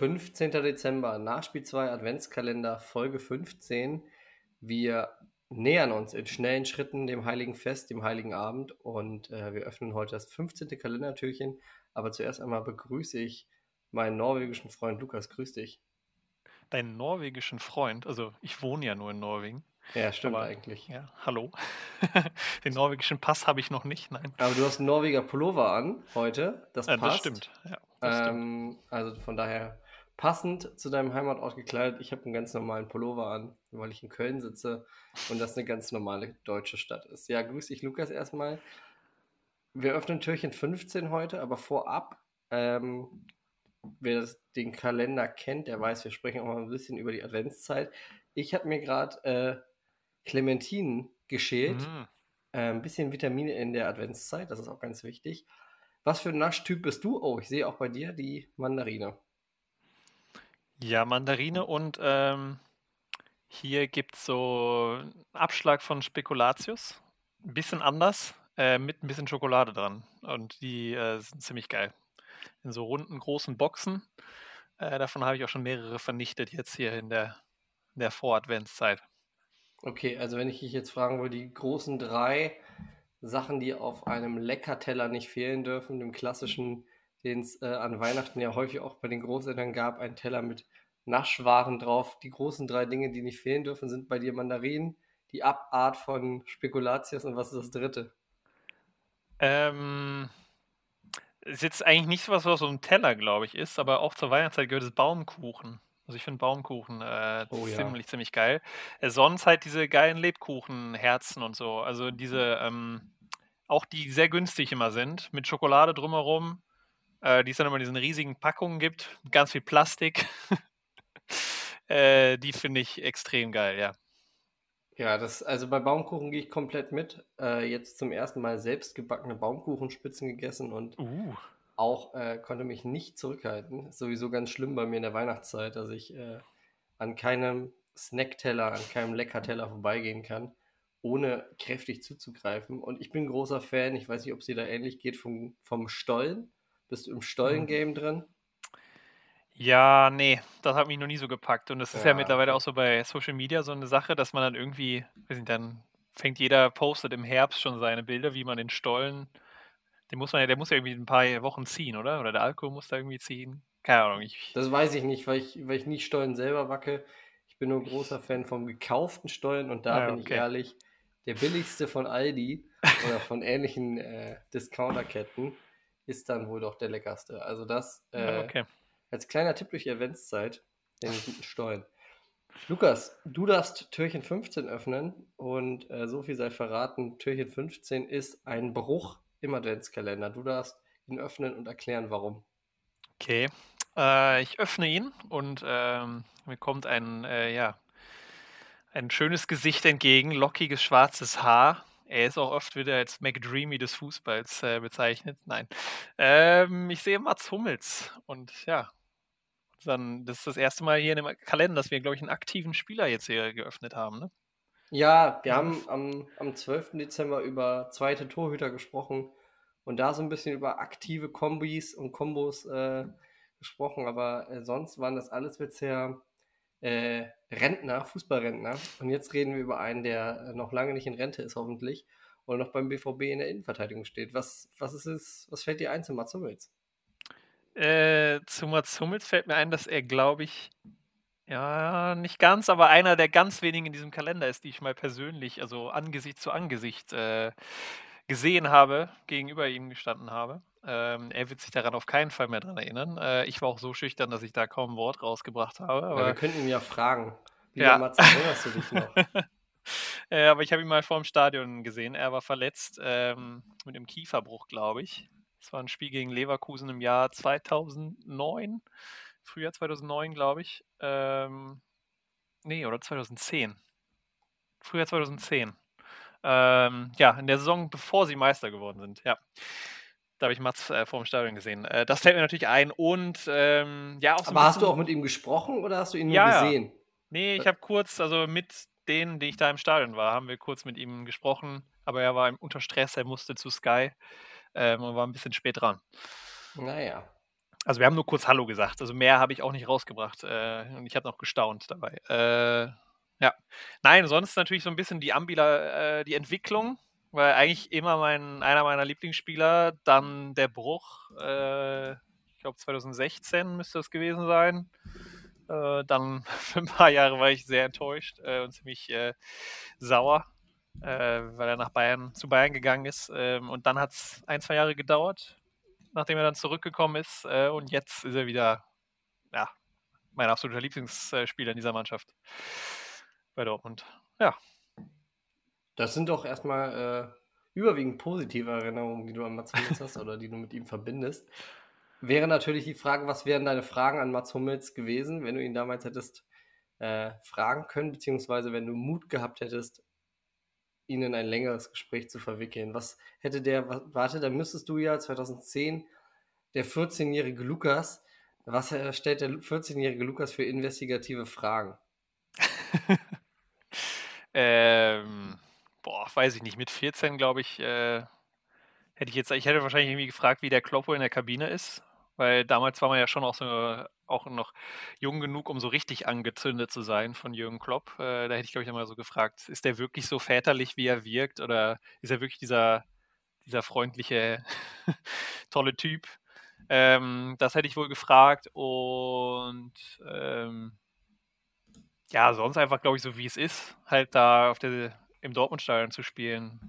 15. Dezember, Nachspiel 2 Adventskalender, Folge 15. Wir nähern uns in schnellen Schritten dem Heiligen Fest, dem Heiligen Abend und äh, wir öffnen heute das 15. Kalendertürchen. Aber zuerst einmal begrüße ich meinen norwegischen Freund Lukas. Grüß dich. Deinen norwegischen Freund? Also, ich wohne ja nur in Norwegen. Ja, stimmt aber, eigentlich. Ja, hallo. Den norwegischen Pass habe ich noch nicht, nein. Aber du hast einen Norweger Pullover an heute. Das ja, passt. Das stimmt. Ja, das ähm, stimmt. Also von daher passend zu deinem Heimatort gekleidet. Ich habe einen ganz normalen Pullover an, weil ich in Köln sitze und das eine ganz normale deutsche Stadt ist. Ja, grüß dich, Lukas, erstmal. Wir öffnen Türchen 15 heute, aber vorab, ähm, wer das, den Kalender kennt, der weiß, wir sprechen auch mal ein bisschen über die Adventszeit. Ich habe mir gerade äh, Clementinen geschält. Mhm. Äh, ein bisschen Vitamine in der Adventszeit, das ist auch ganz wichtig. Was für ein Naschtyp bist du? Oh, ich sehe auch bei dir die Mandarine. Ja, Mandarine und ähm, hier gibt es so einen Abschlag von Spekulatius. Ein bisschen anders, äh, mit ein bisschen Schokolade dran. Und die äh, sind ziemlich geil. In so runden, großen Boxen. Äh, davon habe ich auch schon mehrere vernichtet jetzt hier in der, in der Voradventszeit. Okay, also wenn ich dich jetzt fragen würde, die großen drei Sachen, die auf einem Leckerteller nicht fehlen dürfen, dem klassischen, den es äh, an Weihnachten ja häufig auch bei den Großeltern gab, ein Teller mit Naschwaren drauf. Die großen drei Dinge, die nicht fehlen dürfen, sind bei dir Mandarinen, die Abart von Spekulatius und was ist das dritte? Ähm, ist jetzt eigentlich nicht so was, was so ein Teller, glaube ich, ist, aber auch zur Weihnachtszeit gehört es Baumkuchen. Also ich finde Baumkuchen äh, oh, ziemlich, ja. ziemlich geil. Äh, sonst halt diese geilen Lebkuchenherzen und so. Also diese, ähm, auch die sehr günstig immer sind, mit Schokolade drumherum, äh, die es dann immer in diesen riesigen Packungen gibt, ganz viel Plastik. äh, die finde ich extrem geil, ja. Ja, das, also bei Baumkuchen gehe ich komplett mit. Äh, jetzt zum ersten Mal selbst gebackene Baumkuchenspitzen gegessen und uh auch äh, konnte mich nicht zurückhalten. Ist sowieso ganz schlimm bei mir in der Weihnachtszeit, dass ich äh, an keinem Snackteller, an keinem Leckerteller vorbeigehen kann, ohne kräftig zuzugreifen. Und ich bin großer Fan, ich weiß nicht, ob es dir da ähnlich geht, vom, vom Stollen. Bist du im Stollen-Game drin? Ja, nee, das hat mich noch nie so gepackt. Und das ist ja, ja mittlerweile auch so bei Social Media so eine Sache, dass man dann irgendwie, weiß nicht, dann fängt jeder, postet im Herbst schon seine Bilder, wie man den Stollen den muss man ja, der muss ja irgendwie ein paar Wochen ziehen, oder? Oder der Alkohol muss da irgendwie ziehen. Keine Ahnung. Ich das weiß ich nicht, weil ich, weil ich nicht Steuern selber wacke. Ich bin nur ein großer Fan vom gekauften Steuern und da ah, bin okay. ich ehrlich, der billigste von Aldi oder von ähnlichen äh, Discounterketten ist dann wohl doch der leckerste. Also das äh, ja, okay. als kleiner Tipp durch die Adventszeit, den guten Steuern. Lukas, du darfst Türchen 15 öffnen und äh, so viel sei verraten, Türchen 15 ist ein Bruch im Adventskalender. Du darfst ihn öffnen und erklären, warum. Okay, äh, ich öffne ihn und ähm, mir kommt ein, äh, ja, ein schönes Gesicht entgegen, lockiges schwarzes Haar. Er ist auch oft wieder als McDreamy des Fußballs äh, bezeichnet. Nein. Ähm, ich sehe Mats Hummels und ja, dann, das ist das erste Mal hier in dem Kalender, dass wir, glaube ich, einen aktiven Spieler jetzt hier geöffnet haben. Ne? Ja, wir haben am, am 12. Dezember über zweite Torhüter gesprochen und da so ein bisschen über aktive Kombis und Kombos äh, gesprochen, aber äh, sonst waren das alles bisher äh, Rentner, Fußballrentner. Und jetzt reden wir über einen, der äh, noch lange nicht in Rente ist, hoffentlich, und noch beim BVB in der Innenverteidigung steht. Was, was ist es, was fällt dir ein zu Mats Hummels? Äh, zu Mats Hummels fällt mir ein, dass er, glaube ich, ja, nicht ganz, aber einer der ganz wenigen in diesem Kalender ist, die ich mal persönlich, also Angesicht zu Angesicht äh, gesehen habe, gegenüber ihm gestanden habe. Ähm, er wird sich daran auf keinen Fall mehr dran erinnern. Äh, ich war auch so schüchtern, dass ich da kaum ein Wort rausgebracht habe. Aber, ja, wir könnten ihn ja fragen. Lieber ja. Mats, erinnerst du dich noch? äh, aber ich habe ihn mal vor dem Stadion gesehen. Er war verletzt ähm, mit einem Kieferbruch, glaube ich. Es war ein Spiel gegen Leverkusen im Jahr 2009. Frühjahr 2009, glaube ich. Ähm, nee, oder 2010. Frühjahr 2010. Ähm, ja, in der Saison, bevor sie Meister geworden sind. Ja. Da habe ich Mats äh, vor dem Stadion gesehen. Äh, das fällt mir natürlich ein. Und ähm, ja, auch so Aber hast du auch mit ihm gesprochen oder hast du ihn nur ja, gesehen? Ja. Nee, ich habe kurz, also mit denen, die ich da im Stadion war, haben wir kurz mit ihm gesprochen. Aber er war unter Stress, er musste zu Sky ähm, und war ein bisschen spät dran. Naja. also wir haben nur kurz Hallo gesagt. Also mehr habe ich auch nicht rausgebracht. Äh, und ich habe noch gestaunt dabei. Äh, ja. Nein, sonst natürlich so ein bisschen die Ambila, äh, die Entwicklung, weil eigentlich immer mein, einer meiner Lieblingsspieler, dann der Bruch, äh, ich glaube 2016 müsste das gewesen sein. Äh, dann für ein paar Jahre war ich sehr enttäuscht äh, und ziemlich sauer, weil er nach Bayern zu Bayern gegangen ist. Ähm, und dann hat es ein, zwei Jahre gedauert, nachdem er dann zurückgekommen ist. Äh, und jetzt ist er wieder, ja, mein absoluter Lieblingsspieler in dieser Mannschaft bei Dortmund. Ja. Das sind doch erstmal äh, überwiegend positive Erinnerungen, die du an Mats Hummels hast oder die du mit ihm verbindest. Wäre natürlich die Frage, was wären deine Fragen an Mats Hummels gewesen, wenn du ihn damals hättest äh, fragen können, beziehungsweise wenn du Mut gehabt hättest, ihn in ein längeres Gespräch zu verwickeln. Was hätte der, warte, da müsstest du ja 2010 der 14-jährige Lukas, was stellt der 14-jährige Lukas für investigative Fragen? ähm, boah, weiß ich nicht. Mit 14, glaube ich, äh, hätte ich jetzt, ich hätte wahrscheinlich irgendwie gefragt, wie der Kloppo in der Kabine ist, weil damals war man ja schon auch so auch noch jung genug, um so richtig angezündet zu sein von Jürgen Klopp. Äh, da hätte ich, glaube ich, einmal so gefragt, ist der wirklich so väterlich, wie er wirkt? Oder ist er wirklich dieser, dieser freundliche, tolle Typ? Ähm, das hätte ich wohl gefragt. Und ähm, ja, sonst einfach, glaube ich, so wie es ist, halt da auf der, im Dortmund-Stadion zu spielen.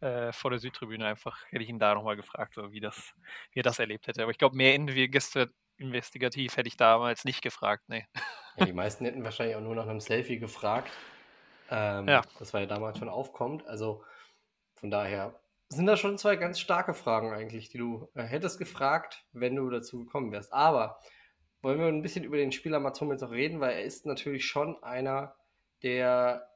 Äh, vor der Südtribüne einfach, hätte ich ihn da nochmal gefragt, so wie, das, wie er das erlebt hätte. Aber ich glaube, mehr investigativ hätte ich damals nicht gefragt, nee. Ja, die meisten hätten wahrscheinlich auch nur nach einem Selfie gefragt. Ähm, ja. Das war ja damals schon aufkommt. Also von daher sind das schon zwei ganz starke Fragen eigentlich, die du äh, hättest gefragt, wenn du dazu gekommen wärst. Aber wollen wir ein bisschen über den Spieler Mats Hummels auch reden, weil er ist natürlich schon einer, der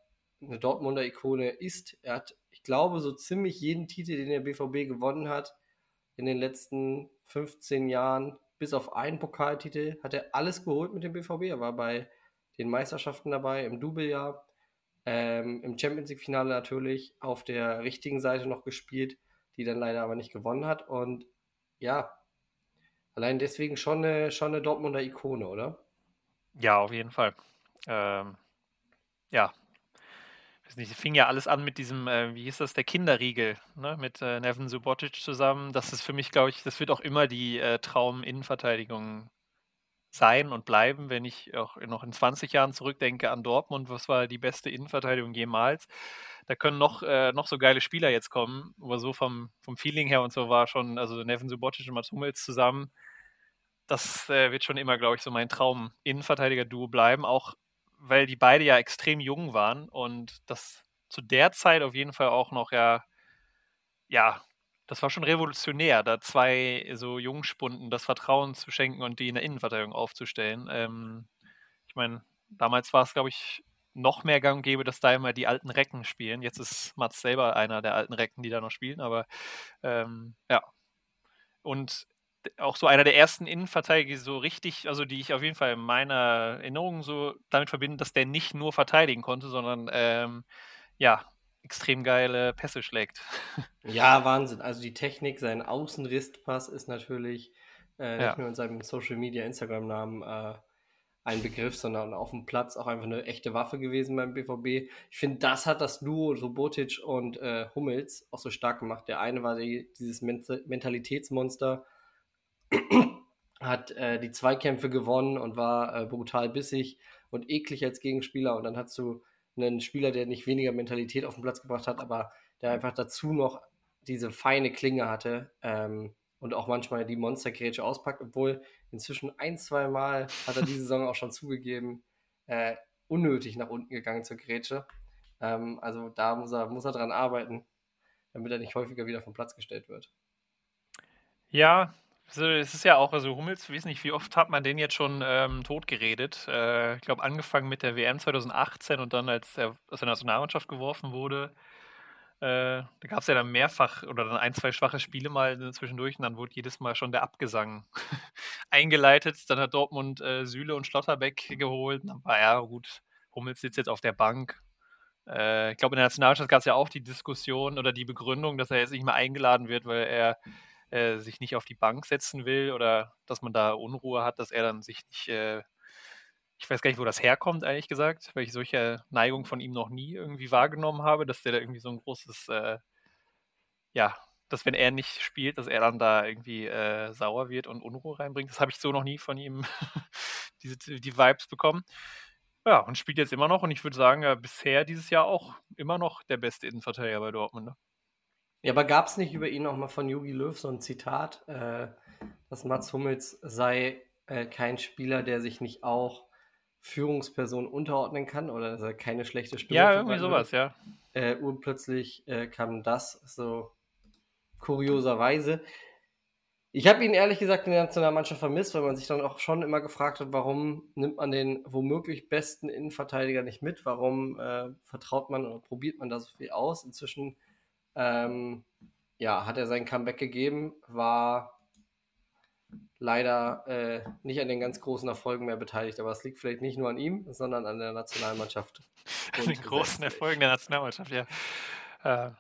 eine Dortmunder Ikone ist. Er hat, ich glaube, so ziemlich jeden Titel, den der BVB gewonnen hat, in den letzten 15 Jahren bis auf einen Pokaltitel hat er alles geholt mit dem BVB. Er war bei den Meisterschaften dabei, im Doublejahr, ähm, im Champions League-Finale natürlich auf der richtigen Seite noch gespielt, die dann leider aber nicht gewonnen hat. Und ja, allein deswegen schon eine, schon eine Dortmunder Ikone, oder? Ja, auf jeden Fall. Ähm, ja, weiß nicht, fing ja alles an mit diesem, äh, wie hieß das, der Kinderriegel, ne? mit äh, Nevin Subotic zusammen. Das ist für mich, glaube ich, das wird auch immer die äh, Traum-Innenverteidigung sein und bleiben, wenn ich auch noch in 20 Jahren zurückdenke an Dortmund, was war die beste Innenverteidigung jemals. Da können noch, äh, noch so geile Spieler jetzt kommen, aber so vom, vom Feeling her und so war schon, also Nevin Subotic und Mats Hummels zusammen, das äh, wird schon immer, glaube ich, so mein Traum Innenverteidiger-Duo bleiben, auch weil die beide ja extrem jung waren und das zu der Zeit auf jeden Fall auch noch ja, ja, das war schon revolutionär, da zwei so Jungspunden das Vertrauen zu schenken und die in der Innenverteidigung aufzustellen. Ähm, ich meine, damals war es, glaube ich, noch mehr gang gäbe, dass da immer die alten Recken spielen. Jetzt ist Mats selber einer der alten Recken, die da noch spielen, aber ähm, ja. Und auch so einer der ersten Innenverteidiger, so richtig, also die ich auf jeden Fall in meiner Erinnerung so damit verbinde, dass der nicht nur verteidigen konnte, sondern ähm, ja, extrem geile Pässe schlägt. Ja, Wahnsinn. Also die Technik, sein Außenristpass ist natürlich äh, nicht ja. nur in seinem Social Media Instagram-Namen äh, ein Begriff, sondern auf dem Platz auch einfach eine echte Waffe gewesen beim BVB. Ich finde, das hat das Duo Robotic und äh, Hummels auch so stark gemacht. Der eine war die, dieses Mentalitätsmonster, hat äh, die Zweikämpfe gewonnen und war äh, brutal bissig und eklig als Gegenspieler. Und dann hast du einen Spieler, der nicht weniger Mentalität auf den Platz gebracht hat, aber der einfach dazu noch diese feine Klinge hatte ähm, und auch manchmal die Monstergrätsche auspackt, obwohl inzwischen ein, zwei Mal hat er diese Saison auch schon zugegeben, äh, unnötig nach unten gegangen zur Grätsche. Ähm, also da muss er, muss er dran arbeiten, damit er nicht häufiger wieder vom Platz gestellt wird. Ja, also, es ist ja auch, also Hummels, weiß nicht, wie oft hat man den jetzt schon ähm, totgeredet. Äh, ich glaube, angefangen mit der WM 2018 und dann, als er aus der Nationalmannschaft geworfen wurde, äh, da gab es ja dann mehrfach oder dann ein, zwei schwache Spiele mal zwischendurch und dann wurde jedes Mal schon der Abgesang eingeleitet. Dann hat Dortmund äh, Süle und Schlotterbeck geholt. Und dann war ja gut, Hummels sitzt jetzt auf der Bank. Äh, ich glaube, in der Nationalmannschaft gab es ja auch die Diskussion oder die Begründung, dass er jetzt nicht mehr eingeladen wird, weil er äh, sich nicht auf die Bank setzen will oder dass man da Unruhe hat, dass er dann sich nicht, äh, ich weiß gar nicht, wo das herkommt, ehrlich gesagt, weil ich solche Neigung von ihm noch nie irgendwie wahrgenommen habe, dass der da irgendwie so ein großes, äh, ja, dass wenn er nicht spielt, dass er dann da irgendwie äh, sauer wird und Unruhe reinbringt. Das habe ich so noch nie von ihm, diese, die Vibes bekommen. Ja, und spielt jetzt immer noch und ich würde sagen, ja, bisher dieses Jahr auch immer noch der beste Innenverteidiger bei Dortmund. Ne? Ja, aber gab es nicht über ihn nochmal von Jogi Löw so ein Zitat, äh, dass Mats Hummels sei äh, kein Spieler, der sich nicht auch Führungsperson unterordnen kann oder dass er keine schlechte Stimme Ja, irgendwie sowas, ja. Äh, urplötzlich äh, kam das so kurioserweise. Ich habe ihn ehrlich gesagt in der Nationalmannschaft vermisst, weil man sich dann auch schon immer gefragt hat, warum nimmt man den womöglich besten Innenverteidiger nicht mit? Warum äh, vertraut man oder probiert man da so viel aus? Inzwischen ähm, ja, hat er sein Comeback gegeben, war leider äh, nicht an den ganz großen Erfolgen mehr beteiligt, aber es liegt vielleicht nicht nur an ihm, sondern an der Nationalmannschaft. An den großen Erfolgen der Nationalmannschaft, ja. Äh,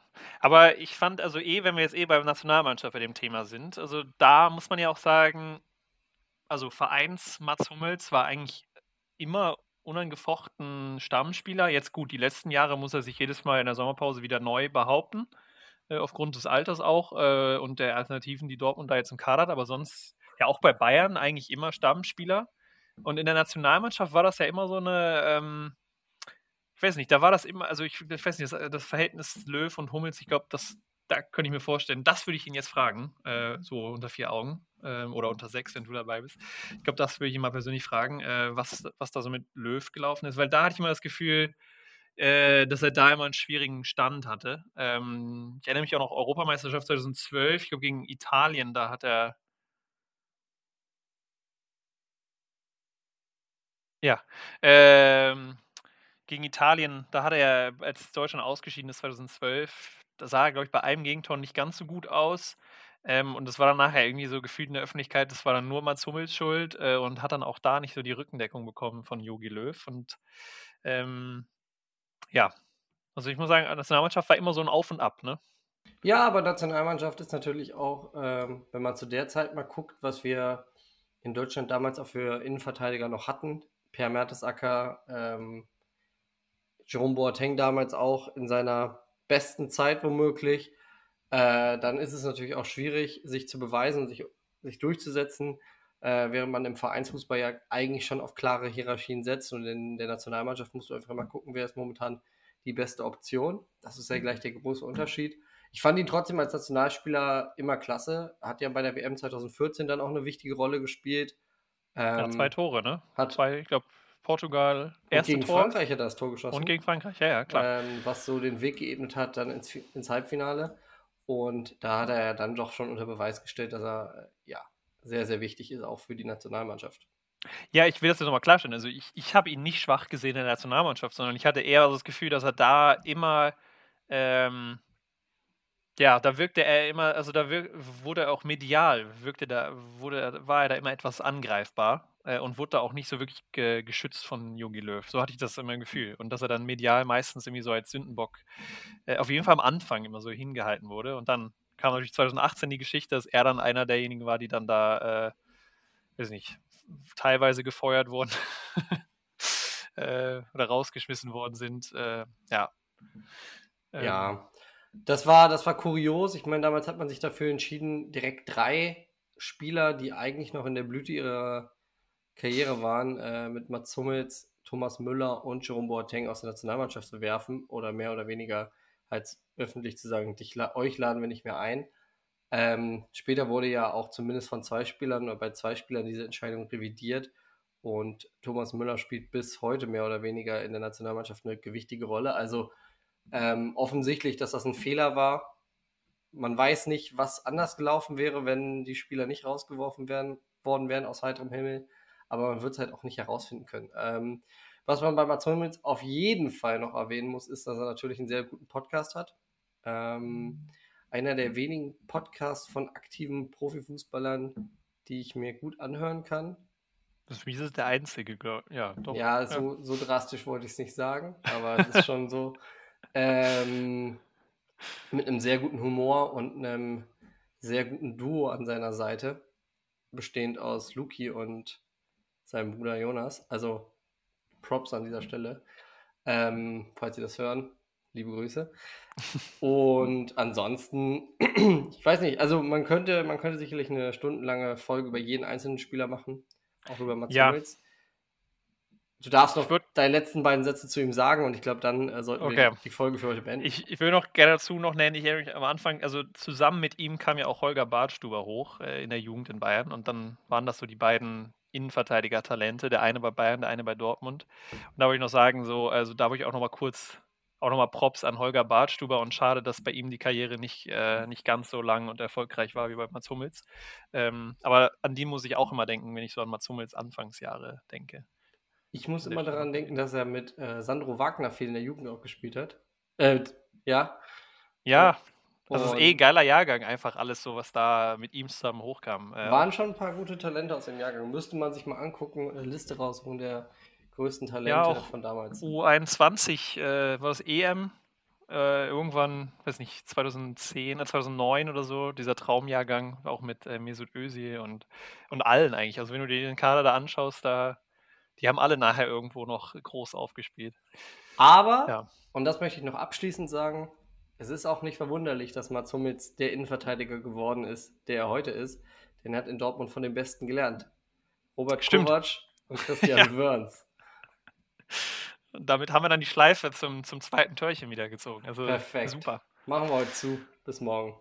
aber ich fand, also eh, wenn wir jetzt eh bei der Nationalmannschaft bei dem Thema sind, also da muss man ja auch sagen, also Vereins Mats Hummels war eigentlich immer unangefochten Stammspieler. Jetzt gut, die letzten Jahre muss er sich jedes Mal in der Sommerpause wieder neu behaupten, äh, aufgrund des Alters auch äh, und der Alternativen, die Dortmund da jetzt im Kader hat, aber sonst ja auch bei Bayern eigentlich immer Stammspieler. Und in der Nationalmannschaft war das ja immer so eine, ähm, ich weiß nicht, da war das immer, also ich, ich weiß nicht, das, das, Verhältnis Löw und Hummels, ich glaube, das, da könnte ich mir vorstellen, das würde ich ihn jetzt fragen, äh, so unter vier Augen äh, oder unter sechs, wenn du dabei bist. Ich glaube, das würde ich ihn mal persönlich fragen, äh, was, was da so mit Löw gelaufen ist, weil da hatte ich immer das Gefühl, äh, dass er da immer einen schwierigen Stand hatte. Ähm, ich erinnere mich auch noch Europameisterschaft 2012, ich glaube gegen Italien, da hat er Ja, ähm, gegen Italien, da hat er als Deutschland ausgeschieden ist 2012, da sah er, glaube ich, bei einem Gegentor nicht ganz so gut aus. Ähm, und das war dann nachher irgendwie so gefühlt in der Öffentlichkeit, das war dann nur Mats Hummels Schuld äh, und hat dann auch da nicht so die Rückendeckung bekommen von Jogi Löw. Und ähm, ja, also ich muss sagen, Nationalmannschaft war immer so ein Auf und Ab, ne? Ja, aber Nationalmannschaft ist natürlich auch, ähm, wenn man zu der Zeit mal guckt, was wir in Deutschland damals auch für Innenverteidiger noch hatten, Per Mertesacker, ähm, Jerome Boateng damals auch in seiner besten Zeit womöglich, äh, dann ist es natürlich auch schwierig, sich zu beweisen, sich, sich durchzusetzen, äh, während man im Vereinsfußball ja eigentlich schon auf klare Hierarchien setzt. Und in der Nationalmannschaft musst du einfach mal gucken, wer ist momentan die beste Option. Das ist ja gleich der große Unterschied. Ich fand ihn trotzdem als Nationalspieler immer klasse. Hat ja bei der WM 2014 dann auch eine wichtige Rolle gespielt. Ähm, ja, zwei Tore, ne? Hat zwei, ich glaube, Portugal erste und gegen Tor. Frankreich hat er das Tor geschossen. Und gegen Frankreich, ja, ja, klar. Ähm, was so den Weg geebnet hat dann ins, ins, Halbfinale. Und da hat er ja dann doch schon unter Beweis gestellt, dass er äh, ja sehr, sehr wichtig ist, auch für die Nationalmannschaft. Ja, ich will das jetzt nochmal klarstellen. Also ich, ich habe ihn nicht schwach gesehen in der Nationalmannschaft, sondern ich hatte eher das Gefühl, dass er da immer ähm, ja, da wirkte er immer, also da wirk, wurde er auch medial, wirkte da, wurde, war er da immer etwas angreifbar äh, und wurde da auch nicht so wirklich ge geschützt von Jogi Löw. So hatte ich das immer im Gefühl. Und dass er dann medial meistens irgendwie so als Sündenbock äh, auf jeden Fall am Anfang immer so hingehalten wurde. Und dann kam natürlich 2018 die Geschichte, dass er dann einer derjenigen war, die dann da, äh, weiß nicht, teilweise gefeuert wurden äh, oder rausgeschmissen worden sind. Äh, ja. Ähm, ja, das war, das war kurios. Ich meine, damals hat man sich dafür entschieden, direkt drei Spieler, die eigentlich noch in der Blüte ihrer Karriere waren, äh, mit Mats Hummels, Thomas Müller und Jerome Boateng aus der Nationalmannschaft zu werfen oder mehr oder weniger halt öffentlich zu sagen, dich, euch laden wir nicht mehr ein. Ähm, später wurde ja auch zumindest von zwei Spielern oder bei zwei Spielern diese Entscheidung revidiert und Thomas Müller spielt bis heute mehr oder weniger in der Nationalmannschaft eine gewichtige Rolle. Also ähm, offensichtlich, dass das ein Fehler war. Man weiß nicht, was anders gelaufen wäre, wenn die Spieler nicht rausgeworfen werden, worden wären aus heiterem Himmel. Aber man wird es halt auch nicht herausfinden können. Ähm, was man bei Mats Hummels auf jeden Fall noch erwähnen muss, ist, dass er natürlich einen sehr guten Podcast hat. Ähm, einer der wenigen Podcasts von aktiven Profifußballern, die ich mir gut anhören kann. Das ist, ist der einzige, ja, doch. Ja, so, so drastisch wollte ich es nicht sagen, aber es ist schon so. Ähm, mit einem sehr guten Humor und einem sehr guten Duo an seiner Seite, bestehend aus Luki und seinem Bruder Jonas. Also Props an dieser Stelle. Ähm, falls Sie das hören, liebe Grüße. Und ansonsten, ich weiß nicht, also man könnte, man könnte sicherlich eine stundenlange Folge über jeden einzelnen Spieler machen, auch über Mats ja. Hummels. Du darfst noch deine letzten beiden Sätze zu ihm sagen und ich glaube, dann äh, sollten okay. wir die Folge für heute beenden. Ich, ich will noch gerne dazu noch nennen, ich erinnere mich am Anfang, also zusammen mit ihm kam ja auch Holger Bartstuber hoch äh, in der Jugend in Bayern und dann waren das so die beiden Innenverteidiger-Talente, der eine bei Bayern, der eine bei Dortmund. Und da wollte ich noch sagen, so, also da wollte ich auch noch mal kurz auch nochmal Props an Holger Bartstuber und schade, dass bei ihm die Karriere nicht, äh, nicht ganz so lang und erfolgreich war wie bei Mats Hummels. Ähm, aber an die muss ich auch immer denken, wenn ich so an Mats Hummels Anfangsjahre denke. Ich muss immer daran denken, dass er mit äh, Sandro Wagner viel in der Jugend auch gespielt hat. Äh, ja. Ja, das und ist eh ein geiler Jahrgang, einfach alles so, was da mit ihm zusammen hochkam. Waren schon ein paar gute Talente aus dem Jahrgang. Müsste man sich mal angucken, eine Liste rausholen der größten Talente ja, auch von damals. U21 äh, war das EM. Äh, irgendwann, weiß nicht, 2010, 2009 äh, oder so, dieser Traumjahrgang, auch mit äh, Mesut Özil und, und allen eigentlich. Also wenn du dir den Kader da anschaust, da, die haben alle nachher irgendwo noch groß aufgespielt. Aber, ja. und das möchte ich noch abschließend sagen, es ist auch nicht verwunderlich, dass Mats Hummels der Innenverteidiger geworden ist, der er heute ist. Denn er hat in Dortmund von den Besten gelernt. Robert Stimmt. Kovac und Christian ja. Wörns. Und damit haben wir dann die Schleife zum, zum zweiten Törchen wieder gezogen. Also Perfekt. super. Machen wir heute zu. Bis morgen.